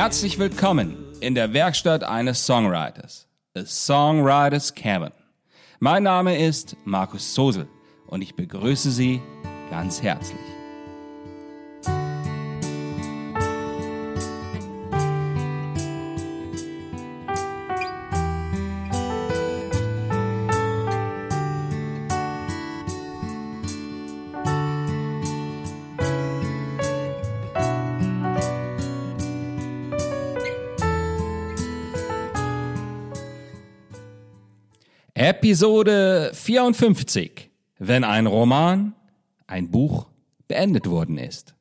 Herzlich willkommen in der Werkstatt eines Songwriters, A Songwriters Cabin. Mein Name ist Markus Sosel und ich begrüße Sie ganz herzlich. Episode 54. Wenn ein Roman, ein Buch beendet worden ist.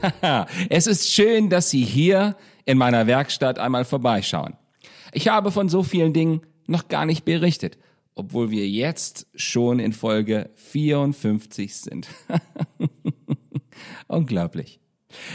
es ist schön, dass Sie hier in meiner Werkstatt einmal vorbeischauen. Ich habe von so vielen Dingen noch gar nicht berichtet obwohl wir jetzt schon in Folge 54 sind. Unglaublich.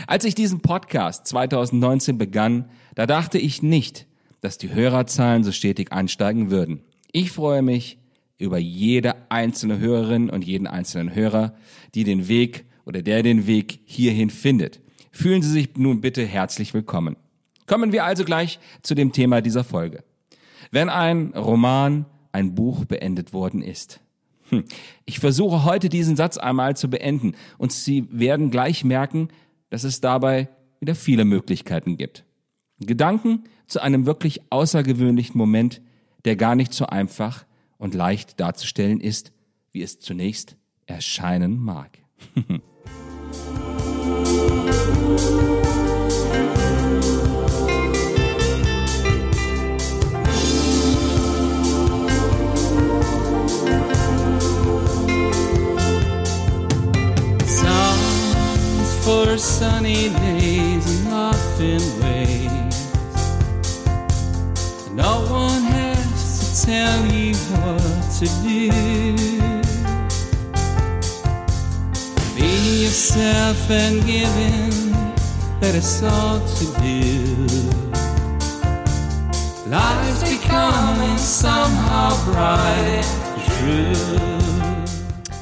Als ich diesen Podcast 2019 begann, da dachte ich nicht, dass die Hörerzahlen so stetig ansteigen würden. Ich freue mich über jede einzelne Hörerin und jeden einzelnen Hörer, die den Weg oder der den Weg hierhin findet. Fühlen Sie sich nun bitte herzlich willkommen. Kommen wir also gleich zu dem Thema dieser Folge. Wenn ein Roman ein Buch beendet worden ist. Hm. Ich versuche heute diesen Satz einmal zu beenden und Sie werden gleich merken, dass es dabei wieder viele Möglichkeiten gibt. Gedanken zu einem wirklich außergewöhnlichen Moment, der gar nicht so einfach und leicht darzustellen ist, wie es zunächst erscheinen mag. for sunny days and laughing ways. No one has to tell you what to do. Be yourself and give in, that is all to do. Life's becoming somehow bright and true.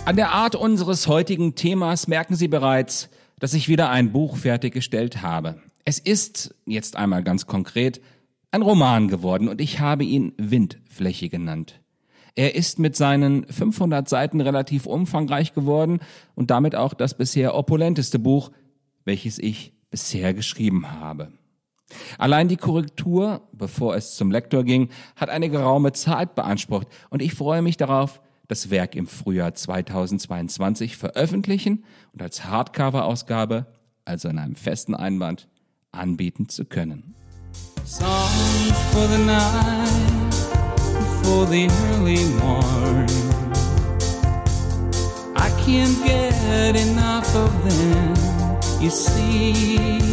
An der Art unseres heutigen Themas merken Sie bereits, dass ich wieder ein Buch fertiggestellt habe. Es ist, jetzt einmal ganz konkret, ein Roman geworden und ich habe ihn Windfläche genannt. Er ist mit seinen 500 Seiten relativ umfangreich geworden und damit auch das bisher opulenteste Buch, welches ich bisher geschrieben habe. Allein die Korrektur, bevor es zum Lektor ging, hat eine geraume Zeit beansprucht und ich freue mich darauf, das Werk im Frühjahr 2022 veröffentlichen und als Hardcover-Ausgabe, also in einem festen Einband, anbieten zu können. Songs for the night, for the early morn. I can't get enough of them, you see.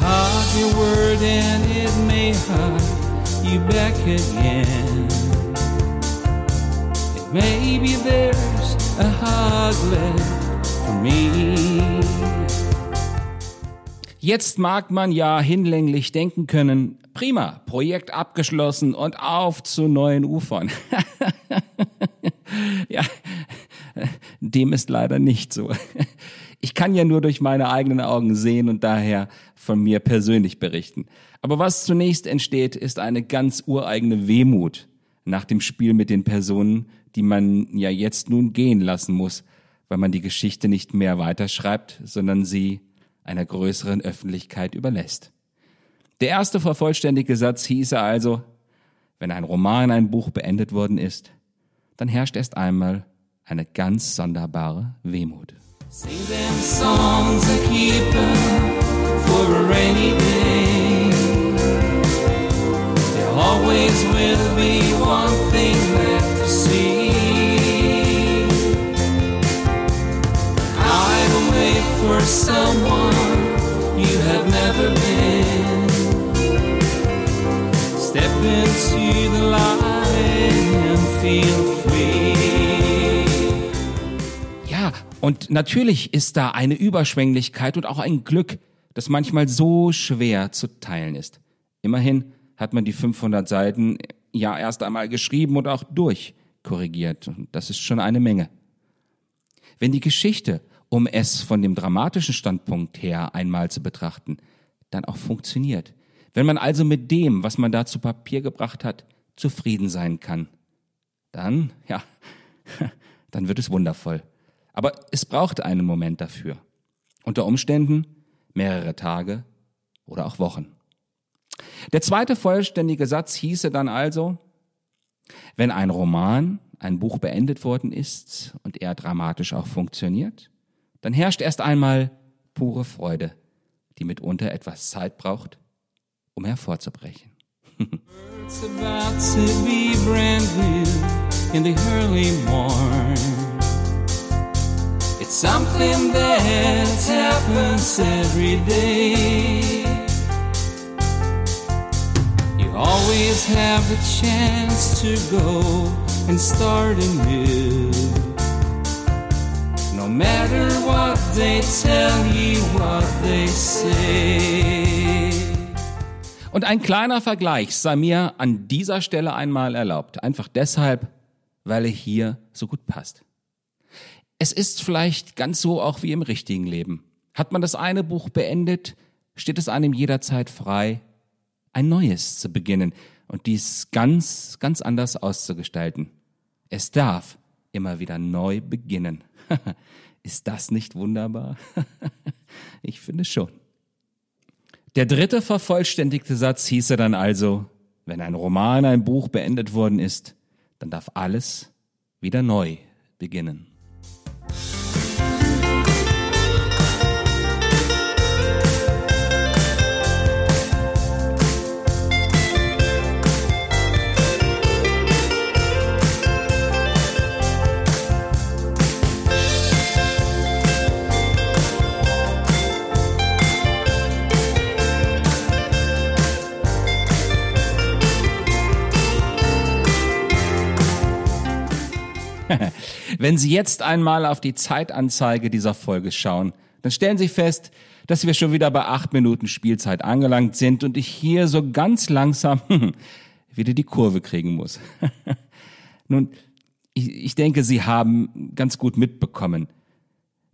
Hug your word and it may hug you back again. Maybe there's a hug left for me. Jetzt mag man ja hinlänglich denken können, prima, Projekt abgeschlossen und auf zu neuen Ufern. ja, dem ist leider nicht so. Ich kann ja nur durch meine eigenen Augen sehen und daher von mir persönlich berichten. Aber was zunächst entsteht, ist eine ganz ureigene Wehmut nach dem Spiel mit den Personen, die man ja jetzt nun gehen lassen muss, weil man die Geschichte nicht mehr weiterschreibt, sondern sie einer größeren Öffentlichkeit überlässt. Der erste vervollständigte Satz hieße also, wenn ein Roman, ein Buch beendet worden ist, dann herrscht erst einmal eine ganz sonderbare Wehmut. Sing them songs that keep for a rainy day. Always will be one thing left to see. for someone you have never been. Step into the light and feel free. Und natürlich ist da eine Überschwänglichkeit und auch ein Glück, das manchmal so schwer zu teilen ist. Immerhin hat man die 500 Seiten ja erst einmal geschrieben und auch durchkorrigiert. Und das ist schon eine Menge. Wenn die Geschichte, um es von dem dramatischen Standpunkt her einmal zu betrachten, dann auch funktioniert. Wenn man also mit dem, was man da zu Papier gebracht hat, zufrieden sein kann, dann, ja, dann wird es wundervoll. Aber es braucht einen Moment dafür. Unter Umständen mehrere Tage oder auch Wochen. Der zweite vollständige Satz hieße dann also, wenn ein Roman, ein Buch beendet worden ist und er dramatisch auch funktioniert, dann herrscht erst einmal pure Freude, die mitunter etwas Zeit braucht, um hervorzubrechen. It's something that happens every day. Always have the chance to go and start anew. No matter what they tell you, what they say. Und ein kleiner Vergleich sei mir an dieser Stelle einmal erlaubt. Einfach deshalb, weil er hier so gut passt. Es ist vielleicht ganz so auch wie im richtigen Leben. Hat man das eine Buch beendet, steht es einem jederzeit frei, ein neues zu beginnen und dies ganz, ganz anders auszugestalten. Es darf immer wieder neu beginnen. Ist das nicht wunderbar? ich finde schon. Der dritte vervollständigte Satz hieße dann also, wenn ein Roman, ein Buch beendet worden ist, dann darf alles wieder neu beginnen. Wenn Sie jetzt einmal auf die Zeitanzeige dieser Folge schauen, dann stellen Sie fest, dass wir schon wieder bei acht Minuten Spielzeit angelangt sind und ich hier so ganz langsam wieder die Kurve kriegen muss. Nun, ich, ich denke, Sie haben ganz gut mitbekommen,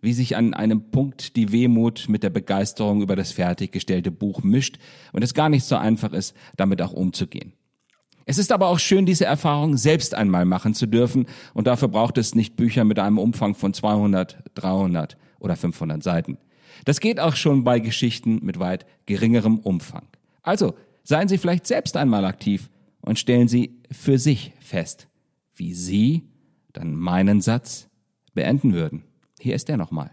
wie sich an einem Punkt die Wehmut mit der Begeisterung über das fertiggestellte Buch mischt und es gar nicht so einfach ist, damit auch umzugehen. Es ist aber auch schön, diese Erfahrung selbst einmal machen zu dürfen und dafür braucht es nicht Bücher mit einem Umfang von 200, 300 oder 500 Seiten. Das geht auch schon bei Geschichten mit weit geringerem Umfang. Also seien Sie vielleicht selbst einmal aktiv und stellen Sie für sich fest, wie Sie dann meinen Satz beenden würden. Hier ist er nochmal.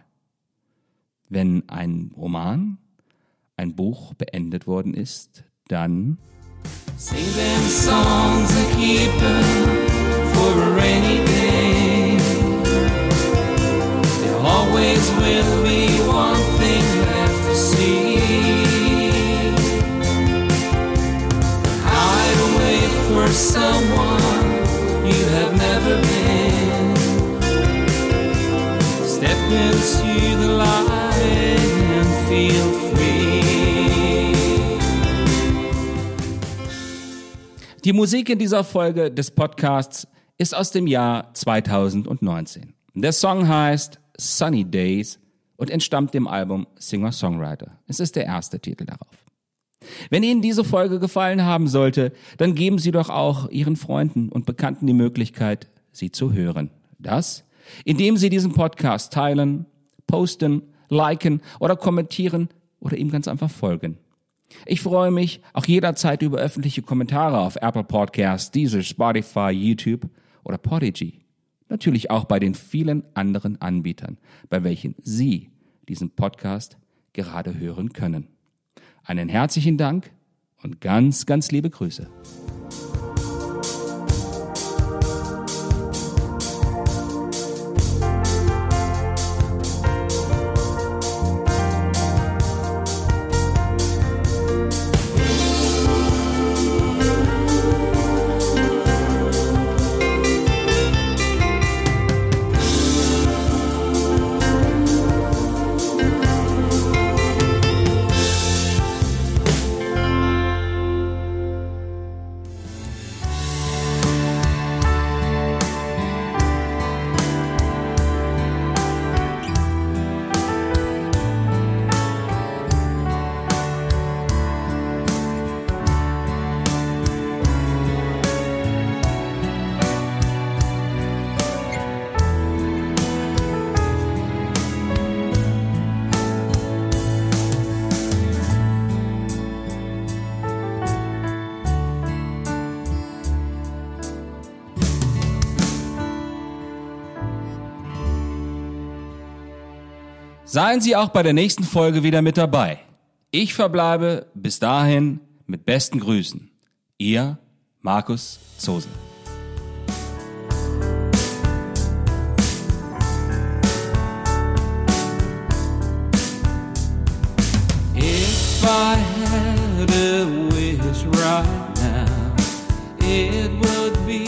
Wenn ein Roman, ein Buch beendet worden ist, dann Sing them songs and keep them for a rainy day. There always will Die Musik in dieser Folge des Podcasts ist aus dem Jahr 2019. Der Song heißt Sunny Days und entstammt dem Album Singer-Songwriter. Es ist der erste Titel darauf. Wenn Ihnen diese Folge gefallen haben sollte, dann geben Sie doch auch Ihren Freunden und Bekannten die Möglichkeit, sie zu hören. Das, indem Sie diesen Podcast teilen, posten, liken oder kommentieren oder ihm ganz einfach folgen. Ich freue mich auch jederzeit über öffentliche Kommentare auf Apple Podcasts, Deezer, Spotify, YouTube oder Podigy. Natürlich auch bei den vielen anderen Anbietern, bei welchen Sie diesen Podcast gerade hören können. Einen herzlichen Dank und ganz, ganz liebe Grüße. Seien Sie auch bei der nächsten Folge wieder mit dabei. Ich verbleibe bis dahin mit besten Grüßen. Ihr Markus Zose. If I had a wish right now, it would be